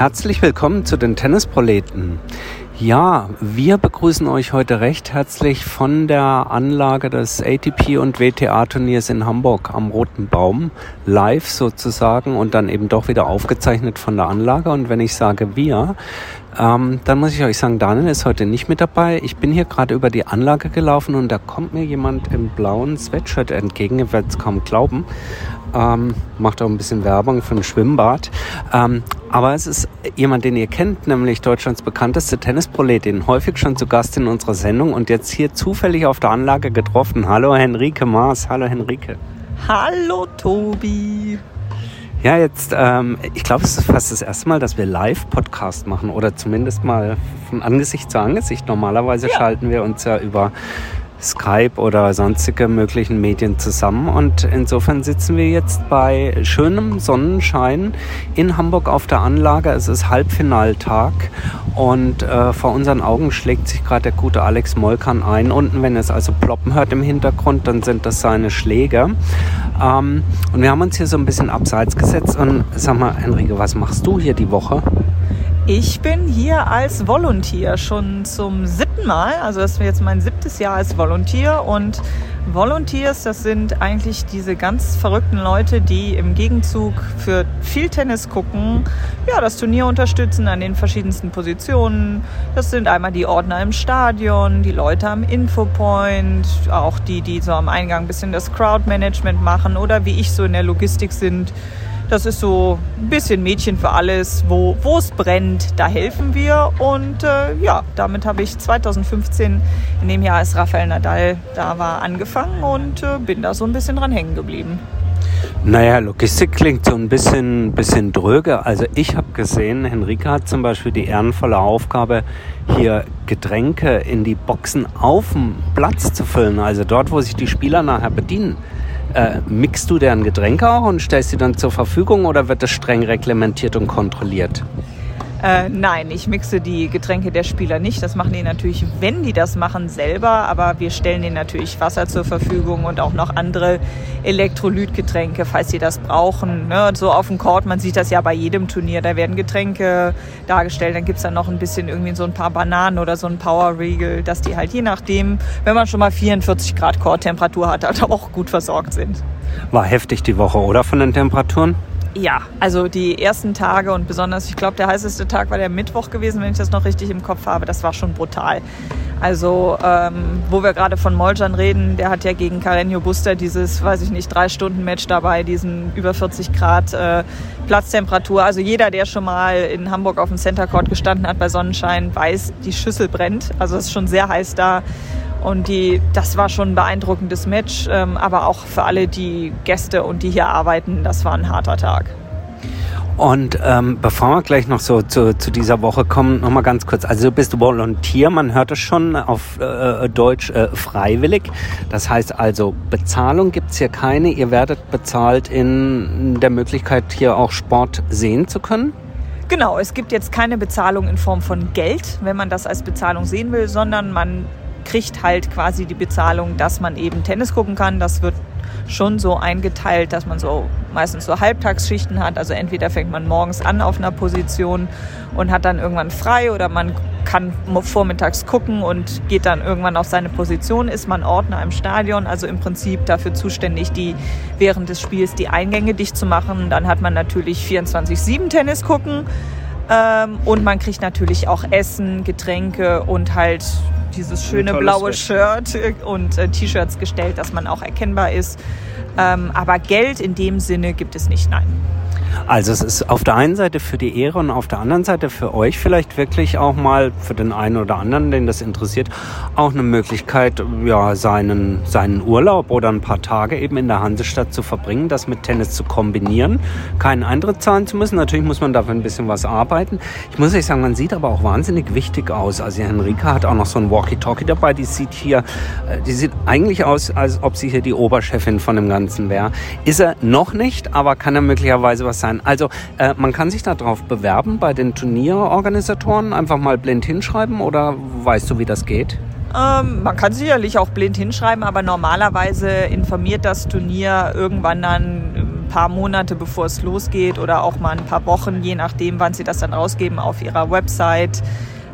Herzlich willkommen zu den Tennisproleten. Ja, wir begrüßen euch heute recht herzlich von der Anlage des ATP und WTA Turniers in Hamburg am Roten Baum, live sozusagen und dann eben doch wieder aufgezeichnet von der Anlage. Und wenn ich sage wir, ähm, dann muss ich euch sagen, Daniel ist heute nicht mit dabei. Ich bin hier gerade über die Anlage gelaufen und da kommt mir jemand im blauen Sweatshirt entgegen. Ihr werdet es kaum glauben. Ähm, macht auch ein bisschen Werbung für ein Schwimmbad. Ähm, aber es ist jemand, den ihr kennt, nämlich Deutschlands bekannteste Tennisproletin, häufig schon zu Gast in unserer Sendung und jetzt hier zufällig auf der Anlage getroffen. Hallo Henrike Maas, hallo Henrike. Hallo Tobi. Ja, jetzt, ähm, ich glaube, es ist fast das erste Mal, dass wir Live-Podcast machen oder zumindest mal von Angesicht zu Angesicht. Normalerweise ja. schalten wir uns ja über Skype oder sonstige möglichen Medien zusammen. Und insofern sitzen wir jetzt bei schönem Sonnenschein in Hamburg auf der Anlage. Es ist Halbfinaltag und äh, vor unseren Augen schlägt sich gerade der gute Alex Molkan ein. Unten, wenn ihr es also ploppen hört im Hintergrund, dann sind das seine Schläge. Ähm, und wir haben uns hier so ein bisschen abseits gesetzt. Und sag mal, Enrique, was machst du hier die Woche? Ich bin hier als Volunteer schon zum siebten Mal. Also das ist jetzt mein siebtes Jahr als Volunteer. Und Volunteers, das sind eigentlich diese ganz verrückten Leute, die im Gegenzug für viel Tennis gucken, ja, das Turnier unterstützen an den verschiedensten Positionen. Das sind einmal die Ordner im Stadion, die Leute am Infopoint, auch die, die so am Eingang ein bisschen das Crowdmanagement machen oder wie ich so in der Logistik sind das ist so ein bisschen Mädchen für alles, wo es brennt, da helfen wir. Und äh, ja, damit habe ich 2015 in dem Jahr, als Rafael Nadal da war, angefangen und äh, bin da so ein bisschen dran hängen geblieben. Naja, Logistik klingt so ein bisschen, bisschen dröge. Also ich habe gesehen, Henrike hat zum Beispiel die ehrenvolle Aufgabe, hier Getränke in die Boxen auf dem Platz zu füllen. Also dort, wo sich die Spieler nachher bedienen. Äh, mixst du deren Getränke auch und stellst sie dann zur Verfügung oder wird das streng reglementiert und kontrolliert? Äh, nein, ich mixe die Getränke der Spieler nicht. Das machen die natürlich, wenn die das machen, selber. Aber wir stellen ihnen natürlich Wasser zur Verfügung und auch noch andere Elektrolytgetränke, falls sie das brauchen. Ne? So auf dem Court, man sieht das ja bei jedem Turnier. Da werden Getränke dargestellt. Dann gibt es dann noch ein bisschen irgendwie so ein paar Bananen oder so ein Power Riegel, dass die halt je nachdem, wenn man schon mal 44 Grad Court-Temperatur hat, halt auch gut versorgt sind. War heftig die Woche, oder von den Temperaturen? Ja, also die ersten Tage und besonders, ich glaube, der heißeste Tag war der Mittwoch gewesen, wenn ich das noch richtig im Kopf habe. Das war schon brutal. Also, ähm, wo wir gerade von Moljan reden, der hat ja gegen Carreño Buster dieses, weiß ich nicht, drei Stunden Match dabei, diesen über 40 Grad äh, Platztemperatur. Also jeder, der schon mal in Hamburg auf dem Center Court gestanden hat bei Sonnenschein, weiß, die Schüssel brennt. Also es ist schon sehr heiß da. Und die, das war schon ein beeindruckendes Match, ähm, aber auch für alle die Gäste und die hier arbeiten, das war ein harter Tag. Und ähm, bevor wir gleich noch so zu, zu dieser Woche kommen, noch mal ganz kurz. Also du bist Volontier, man hört es schon auf äh, Deutsch äh, freiwillig. Das heißt also, Bezahlung gibt's hier keine. Ihr werdet bezahlt in der Möglichkeit, hier auch Sport sehen zu können? Genau, es gibt jetzt keine Bezahlung in Form von Geld, wenn man das als Bezahlung sehen will, sondern man kriegt halt quasi die Bezahlung, dass man eben Tennis gucken kann. Das wird schon so eingeteilt, dass man so meistens so Halbtagsschichten hat. Also entweder fängt man morgens an auf einer Position und hat dann irgendwann frei oder man kann vormittags gucken und geht dann irgendwann auf seine Position, ist man Ordner im Stadion, also im Prinzip dafür zuständig, die während des Spiels die Eingänge dicht zu machen. Dann hat man natürlich 24-7 Tennis gucken ähm, und man kriegt natürlich auch Essen, Getränke und halt dieses schöne blaue Shirt und äh, T-Shirts gestellt, dass man auch erkennbar ist. Ähm, aber Geld in dem Sinne gibt es nicht, nein. Also es ist auf der einen Seite für die Ehre und auf der anderen Seite für euch vielleicht wirklich auch mal, für den einen oder anderen, den das interessiert, auch eine Möglichkeit, ja, seinen, seinen Urlaub oder ein paar Tage eben in der Hansestadt zu verbringen, das mit Tennis zu kombinieren, keinen Eintritt zahlen zu müssen. Natürlich muss man dafür ein bisschen was arbeiten. Ich muss euch sagen, man sieht aber auch wahnsinnig wichtig aus. Also Henrika hat auch noch so ein Walkie-Talkie dabei, die sieht hier, äh, die sieht eigentlich aus, als ob sie hier die Oberchefin von dem Ganzen wäre. Ist er noch nicht, aber kann er möglicherweise was sein. Also äh, man kann sich darauf bewerben bei den Turnierorganisatoren, einfach mal blind hinschreiben oder weißt du, wie das geht? Ähm, man kann sicherlich auch blind hinschreiben, aber normalerweise informiert das Turnier irgendwann dann paar Monate bevor es losgeht oder auch mal ein paar Wochen, je nachdem, wann sie das dann rausgeben, auf ihrer Website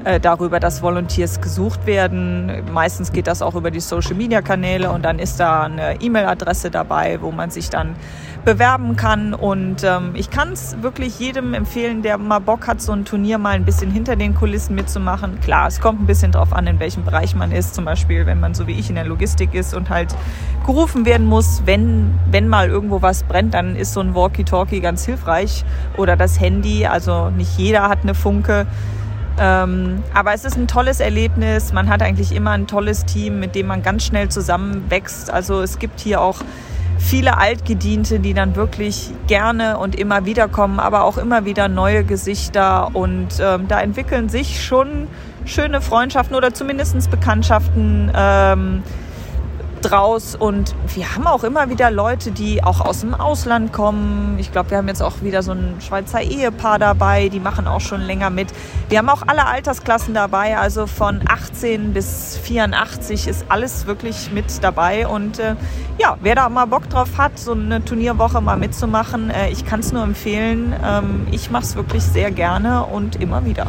äh, darüber, dass Volunteers gesucht werden. Meistens geht das auch über die Social-Media-Kanäle und dann ist da eine E-Mail-Adresse dabei, wo man sich dann bewerben kann. Und ähm, ich kann es wirklich jedem empfehlen, der mal Bock hat, so ein Turnier mal ein bisschen hinter den Kulissen mitzumachen. Klar, es kommt ein bisschen drauf an, in welchem Bereich man ist. Zum Beispiel, wenn man so wie ich in der Logistik ist und halt gerufen werden muss, wenn, wenn mal irgendwo was brennt, dann ist so ein Walkie-Talkie ganz hilfreich. Oder das Handy. Also nicht jeder hat eine Funke. Ähm, aber es ist ein tolles Erlebnis. Man hat eigentlich immer ein tolles Team, mit dem man ganz schnell zusammenwächst. Also es gibt hier auch viele Altgediente, die dann wirklich gerne und immer wieder kommen, aber auch immer wieder neue Gesichter. Und ähm, da entwickeln sich schon schöne Freundschaften oder zumindest Bekanntschaften. Ähm, draus und wir haben auch immer wieder Leute, die auch aus dem Ausland kommen. Ich glaube, wir haben jetzt auch wieder so ein Schweizer Ehepaar dabei, die machen auch schon länger mit. Wir haben auch alle Altersklassen dabei, also von 18 bis 84 ist alles wirklich mit dabei und äh, ja, wer da mal Bock drauf hat, so eine Turnierwoche mal mitzumachen, äh, ich kann es nur empfehlen. Ähm, ich mache es wirklich sehr gerne und immer wieder.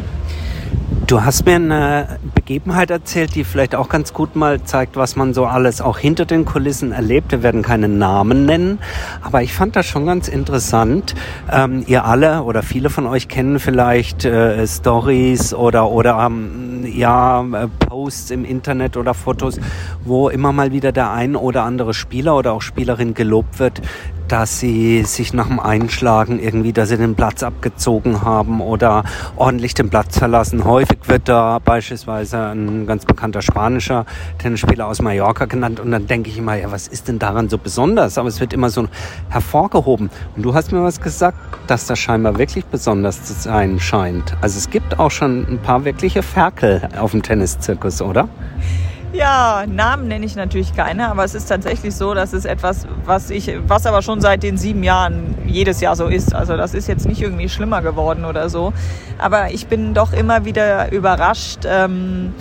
Du hast mir eine Begebenheit erzählt, die vielleicht auch ganz gut mal zeigt, was man so alles auch hinter den Kulissen erlebt. Wir werden keine Namen nennen, aber ich fand das schon ganz interessant. Ähm, ihr alle oder viele von euch kennen vielleicht äh, Stories oder oder ähm, ja äh, Posts im Internet oder Fotos, wo immer mal wieder der ein oder andere Spieler oder auch Spielerin gelobt wird, dass sie sich nach dem Einschlagen irgendwie, dass sie den Platz abgezogen haben oder ordentlich den Platz verlassen. Häufig wird da beispielsweise ein ganz bekannter spanischer Tennisspieler aus Mallorca genannt und dann denke ich immer, ja, was ist denn daran so besonders? Aber es wird immer so hervorgehoben. Und du hast mir was gesagt, dass das scheinbar wirklich besonders zu sein scheint. Also es gibt auch schon ein paar wirkliche Ferkel auf dem Tenniszirkus, oder? Ja, Namen nenne ich natürlich keine, aber es ist tatsächlich so, dass es etwas, was ich, was aber schon seit den sieben Jahren jedes Jahr so ist. Also das ist jetzt nicht irgendwie schlimmer geworden oder so. Aber ich bin doch immer wieder überrascht, ähm,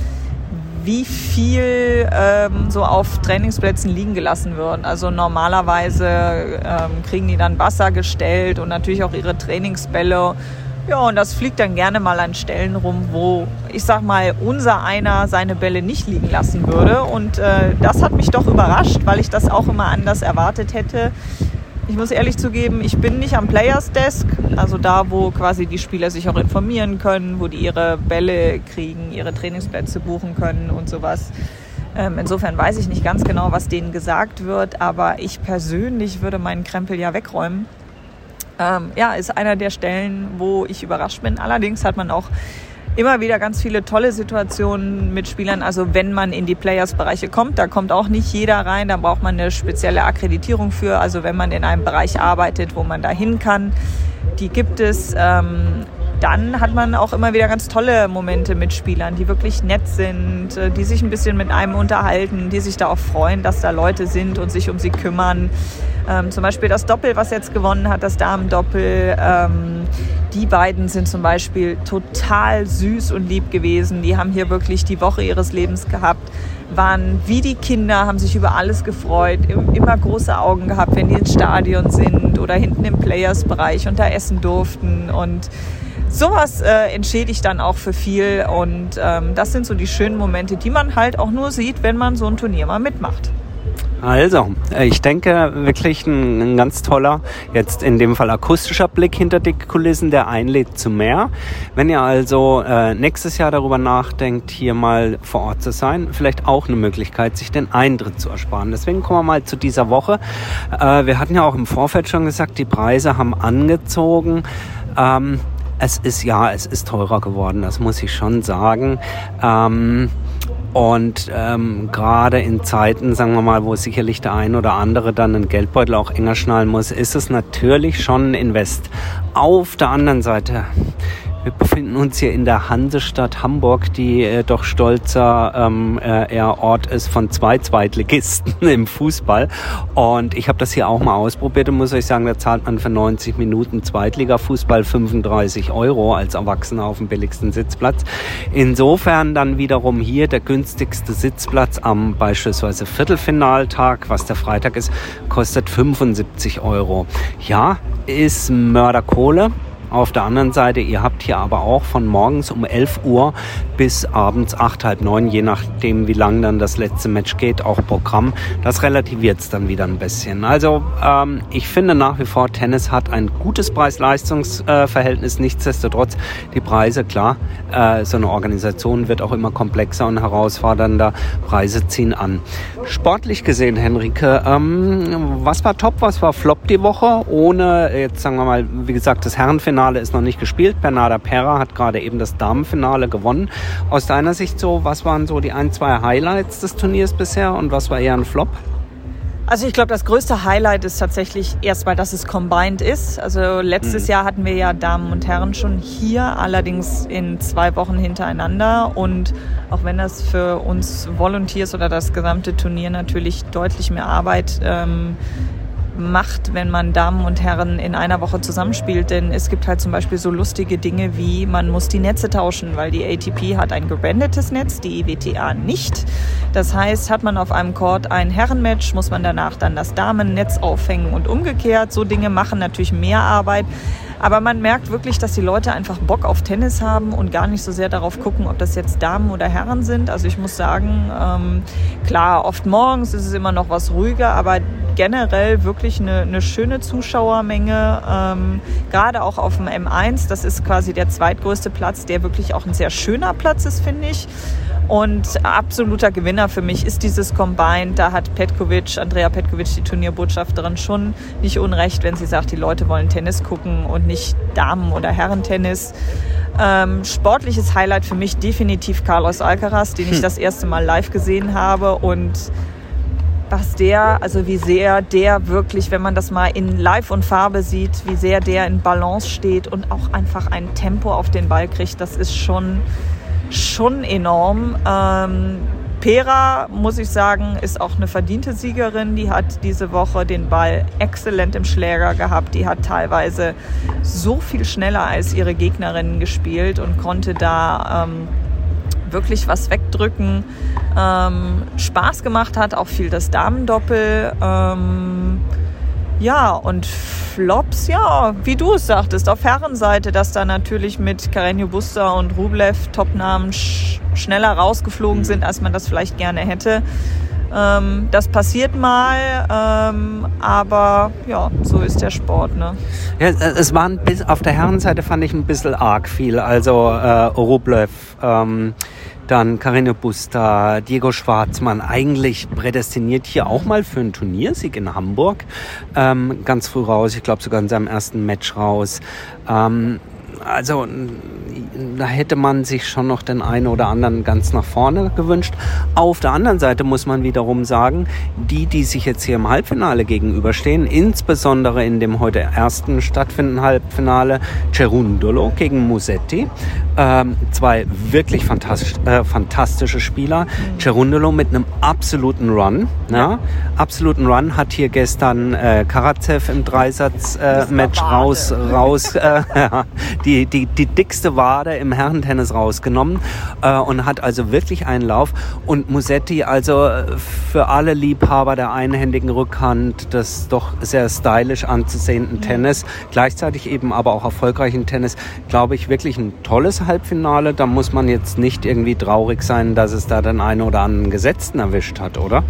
wie viel ähm, so auf Trainingsplätzen liegen gelassen wird. Also normalerweise ähm, kriegen die dann Wasser gestellt und natürlich auch ihre Trainingsbälle ja, und das fliegt dann gerne mal an Stellen rum, wo ich sag mal, unser einer seine Bälle nicht liegen lassen würde. Und äh, das hat mich doch überrascht, weil ich das auch immer anders erwartet hätte. Ich muss ehrlich zugeben, ich bin nicht am Players Desk, also da, wo quasi die Spieler sich auch informieren können, wo die ihre Bälle kriegen, ihre Trainingsplätze buchen können und sowas. Ähm, insofern weiß ich nicht ganz genau, was denen gesagt wird, aber ich persönlich würde meinen Krempel ja wegräumen ähm, ja, ist einer der Stellen, wo ich überrascht bin. Allerdings hat man auch immer wieder ganz viele tolle Situationen mit Spielern. Also wenn man in die Players-Bereiche kommt, da kommt auch nicht jeder rein, da braucht man eine spezielle Akkreditierung für. Also wenn man in einem Bereich arbeitet, wo man da hin kann, die gibt es. Ähm, dann hat man auch immer wieder ganz tolle Momente mit Spielern, die wirklich nett sind, äh, die sich ein bisschen mit einem unterhalten, die sich da auch freuen, dass da Leute sind und sich um sie kümmern. Ähm, zum Beispiel das Doppel, was jetzt gewonnen hat, das Damendoppel. Ähm, die beiden sind zum Beispiel total süß und lieb gewesen. Die haben hier wirklich die Woche ihres Lebens gehabt, waren wie die Kinder, haben sich über alles gefreut, immer große Augen gehabt, wenn die ins Stadion sind oder hinten im Players-Bereich und da essen durften. Und sowas äh, entschädigt dann auch für viel. Und ähm, das sind so die schönen Momente, die man halt auch nur sieht, wenn man so ein Turnier mal mitmacht. Also, äh, ich denke wirklich ein, ein, ganz toller, jetzt in dem Fall akustischer Blick hinter die Kulissen, der einlädt zu mehr. Wenn ihr also äh, nächstes Jahr darüber nachdenkt, hier mal vor Ort zu sein, vielleicht auch eine Möglichkeit, sich den Eintritt zu ersparen. Deswegen kommen wir mal zu dieser Woche. Äh, wir hatten ja auch im Vorfeld schon gesagt, die Preise haben angezogen. Ähm, es ist ja, es ist teurer geworden, das muss ich schon sagen. Ähm, und ähm, gerade in Zeiten, sagen wir mal, wo sicherlich der ein oder andere dann einen Geldbeutel auch enger schnallen muss, ist es natürlich schon ein Invest. Auf der anderen Seite, befinden uns hier in der Hansestadt Hamburg, die äh, doch stolzer ähm, äh, Ort ist von zwei Zweitligisten im Fußball. Und ich habe das hier auch mal ausprobiert und muss euch sagen, da zahlt man für 90 Minuten Zweitliga-Fußball 35 Euro als Erwachsener auf dem billigsten Sitzplatz. Insofern dann wiederum hier der günstigste Sitzplatz am beispielsweise Viertelfinaltag, was der Freitag ist, kostet 75 Euro. Ja, ist Mörderkohle. Auf der anderen Seite, ihr habt hier aber auch von morgens um 11 Uhr bis abends 8, halb 9, je nachdem wie lang dann das letzte Match geht, auch Programm. Das relativiert es dann wieder ein bisschen. Also ähm, ich finde nach wie vor, Tennis hat ein gutes Preis-Leistungs-Verhältnis. Nichtsdestotrotz, die Preise, klar, äh, so eine Organisation wird auch immer komplexer und herausfordernder. Preise ziehen an. Sportlich gesehen, Henrike, ähm, was war top, was war flop die Woche? Ohne, jetzt sagen wir mal, wie gesagt, das Herrenfinale Finale ist noch nicht gespielt. Bernarda Pera hat gerade eben das Damenfinale gewonnen. Aus deiner Sicht so, was waren so die ein, zwei Highlights des Turniers bisher und was war eher ein Flop? Also ich glaube, das größte Highlight ist tatsächlich erstmal, dass es combined ist. Also letztes mhm. Jahr hatten wir ja Damen und Herren schon hier, allerdings in zwei Wochen hintereinander. Und auch wenn das für uns Volunteers oder das gesamte Turnier natürlich deutlich mehr Arbeit ähm, macht, wenn man Damen und Herren in einer Woche zusammenspielt. Denn es gibt halt zum Beispiel so lustige Dinge wie, man muss die Netze tauschen, weil die ATP hat ein gebrandetes Netz, die EWTA nicht. Das heißt, hat man auf einem Court ein Herrenmatch, muss man danach dann das Damennetz aufhängen und umgekehrt. So Dinge machen natürlich mehr Arbeit. Aber man merkt wirklich, dass die Leute einfach Bock auf Tennis haben und gar nicht so sehr darauf gucken, ob das jetzt Damen oder Herren sind. Also ich muss sagen, ähm, klar, oft morgens ist es immer noch was ruhiger, aber generell wirklich eine, eine schöne Zuschauermenge, ähm, gerade auch auf dem M1. Das ist quasi der zweitgrößte Platz, der wirklich auch ein sehr schöner Platz ist, finde ich. Und absoluter Gewinner für mich ist dieses Combine. Da hat Petkovic, Andrea Petkovic, die Turnierbotschafterin, schon nicht unrecht, wenn sie sagt, die Leute wollen Tennis gucken und nicht Damen- oder Herrentennis. Ähm, sportliches Highlight für mich definitiv Carlos Alcaraz, den ich hm. das erste Mal live gesehen habe und was der, also wie sehr der wirklich, wenn man das mal in Live und Farbe sieht, wie sehr der in Balance steht und auch einfach ein Tempo auf den Ball kriegt, das ist schon, schon enorm. Ähm, Pera, muss ich sagen, ist auch eine verdiente Siegerin. Die hat diese Woche den Ball exzellent im Schläger gehabt. Die hat teilweise so viel schneller als ihre Gegnerinnen gespielt und konnte da ähm, wirklich was wegdrücken. Ähm, Spaß gemacht hat auch viel das Damendoppel. Ähm, ja, und Flops, ja, wie du es sagtest, auf Herrenseite, dass da natürlich mit Karenio Buster und Rublev Topnamen sch schneller rausgeflogen sind, als man das vielleicht gerne hätte. Ähm, das passiert mal, ähm, aber ja, so ist der Sport. Ne? Ja, es waren bis auf der Herrenseite fand ich ein bisschen arg viel. Also äh, Rublev, ähm, dann Karine Buster, Diego Schwarzmann, eigentlich prädestiniert hier auch mal für einen Turniersieg in Hamburg. Ähm, ganz früh raus, ich glaube sogar in seinem ersten Match raus. Ähm, also da hätte man sich schon noch den einen oder anderen ganz nach vorne gewünscht. Auf der anderen Seite muss man wiederum sagen, die, die sich jetzt hier im Halbfinale gegenüberstehen, insbesondere in dem heute ersten stattfindenden Halbfinale, Cerundolo gegen Musetti, ähm, zwei wirklich fantastisch, äh, fantastische Spieler. Mhm. Cerundolo mit einem absoluten Run, ja, absoluten Run, hat hier gestern äh, Karatsev im Dreisatz-Match äh, raus, raus äh, die, die, die dickste Wade im Herrentennis rausgenommen äh, und hat also wirklich einen Lauf. Und Musetti, also äh, für alle Liebhaber der einhändigen Rückhand, des doch sehr stylisch anzusehenden Tennis, gleichzeitig eben aber auch erfolgreichen Tennis, glaube ich, wirklich ein tolles Halbfinale. Da muss man jetzt nicht irgendwie traurig sein, dass es da den einen oder anderen Gesetzten erwischt hat, oder?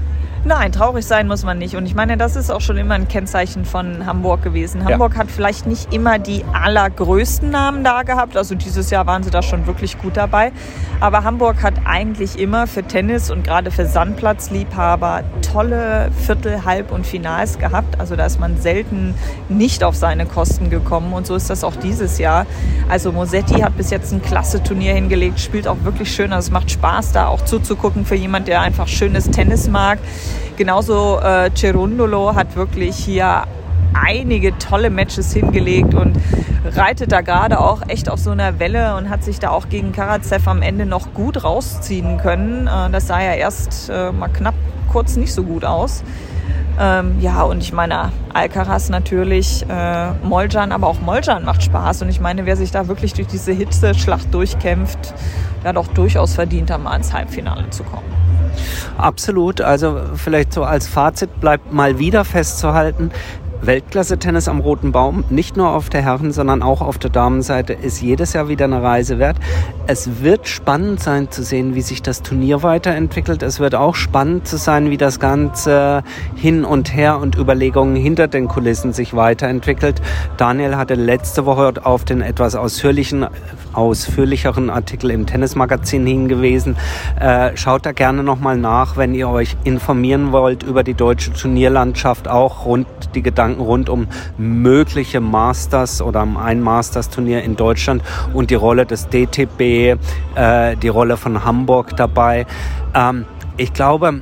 Nein, traurig sein muss man nicht. Und ich meine, das ist auch schon immer ein Kennzeichen von Hamburg gewesen. Hamburg ja. hat vielleicht nicht immer die allergrößten Namen da gehabt. Also dieses Jahr waren sie da schon wirklich gut dabei. Aber Hamburg hat eigentlich immer für Tennis und gerade für Sandplatzliebhaber tolle Viertel-, Halb- und Finals gehabt. Also da ist man selten nicht auf seine Kosten gekommen. Und so ist das auch dieses Jahr. Also Mosetti hat bis jetzt ein klasse Turnier hingelegt, spielt auch wirklich schön. Also es macht Spaß, da auch zuzugucken für jemand, der einfach schönes Tennis mag. Genauso äh, Cerundolo hat wirklich hier einige tolle Matches hingelegt und reitet da gerade auch echt auf so einer Welle und hat sich da auch gegen Karatsev am Ende noch gut rausziehen können. Äh, das sah ja erst äh, mal knapp kurz nicht so gut aus. Ähm, ja, und ich meine, Alcaraz natürlich, äh, Moljan, aber auch Moljan macht Spaß. Und ich meine, wer sich da wirklich durch diese Hitzeschlacht durchkämpft, der hat auch durchaus verdient, da mal ins Halbfinale zu kommen. Absolut. Also vielleicht so als Fazit bleibt mal wieder festzuhalten, Weltklasse-Tennis am Roten Baum, nicht nur auf der Herren-, sondern auch auf der Damenseite, ist jedes Jahr wieder eine Reise wert. Es wird spannend sein zu sehen, wie sich das Turnier weiterentwickelt. Es wird auch spannend zu sein, wie das Ganze hin und her und Überlegungen hinter den Kulissen sich weiterentwickelt. Daniel hatte letzte Woche auf den etwas ausführlichen ausführlicheren Artikel im Tennismagazin hingewiesen. Äh, schaut da gerne nochmal nach, wenn ihr euch informieren wollt über die deutsche Turnierlandschaft, auch rund die Gedanken rund um mögliche Masters oder ein Masters-Turnier in Deutschland und die Rolle des DTB, äh, die Rolle von Hamburg dabei. Ähm, ich glaube,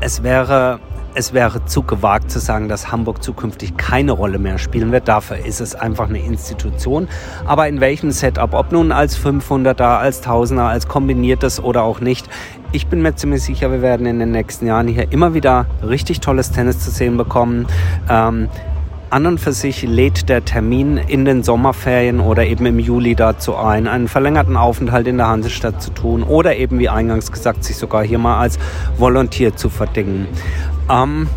es wäre es wäre zu gewagt zu sagen, dass Hamburg zukünftig keine Rolle mehr spielen wird. Dafür ist es einfach eine Institution. Aber in welchem Setup, ob nun als 500er, als 1000er, als kombiniertes oder auch nicht, ich bin mir ziemlich sicher, wir werden in den nächsten Jahren hier immer wieder richtig tolles Tennis zu sehen bekommen. Ähm, an und für sich lädt der Termin in den Sommerferien oder eben im Juli dazu ein, einen verlängerten Aufenthalt in der Hansestadt zu tun oder eben, wie eingangs gesagt, sich sogar hier mal als Volontier zu verdingen. Ähm,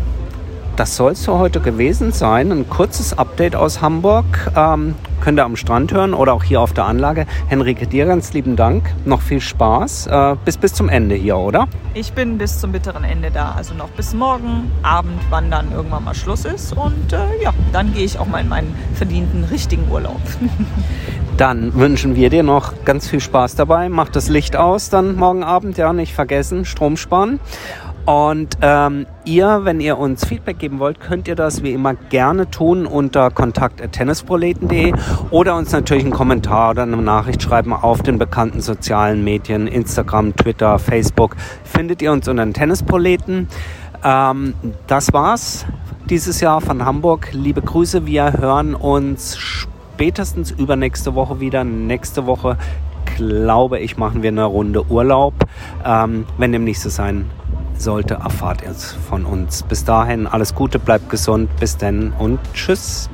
das soll es für heute gewesen sein. Ein kurzes Update aus Hamburg. Ähm, könnt ihr am Strand hören oder auch hier auf der Anlage. Henrike, dir ganz lieben Dank. Noch viel Spaß. Äh, bis bis zum Ende hier, oder? Ich bin bis zum bitteren Ende da. Also noch bis morgen Abend, wann dann irgendwann mal Schluss ist. Und äh, ja, dann gehe ich auch mal in meinen verdienten richtigen Urlaub. dann wünschen wir dir noch ganz viel Spaß dabei. Mach das Licht aus dann morgen Abend. Ja, nicht vergessen. Strom sparen. Und ähm, ihr, wenn ihr uns Feedback geben wollt, könnt ihr das wie immer gerne tun unter kontakt.tennisproleten.de oder uns natürlich einen Kommentar oder eine Nachricht schreiben auf den bekannten sozialen Medien, Instagram, Twitter, Facebook. Findet ihr uns unter den Tennisproleten. Ähm, das war's dieses Jahr von Hamburg. Liebe Grüße, wir hören uns spätestens übernächste Woche wieder. Nächste Woche glaube ich, machen wir eine Runde Urlaub. Ähm, wenn dem nicht so sein sollte, erfahrt ihr es von uns. Bis dahin alles Gute, bleibt gesund, bis denn und tschüss.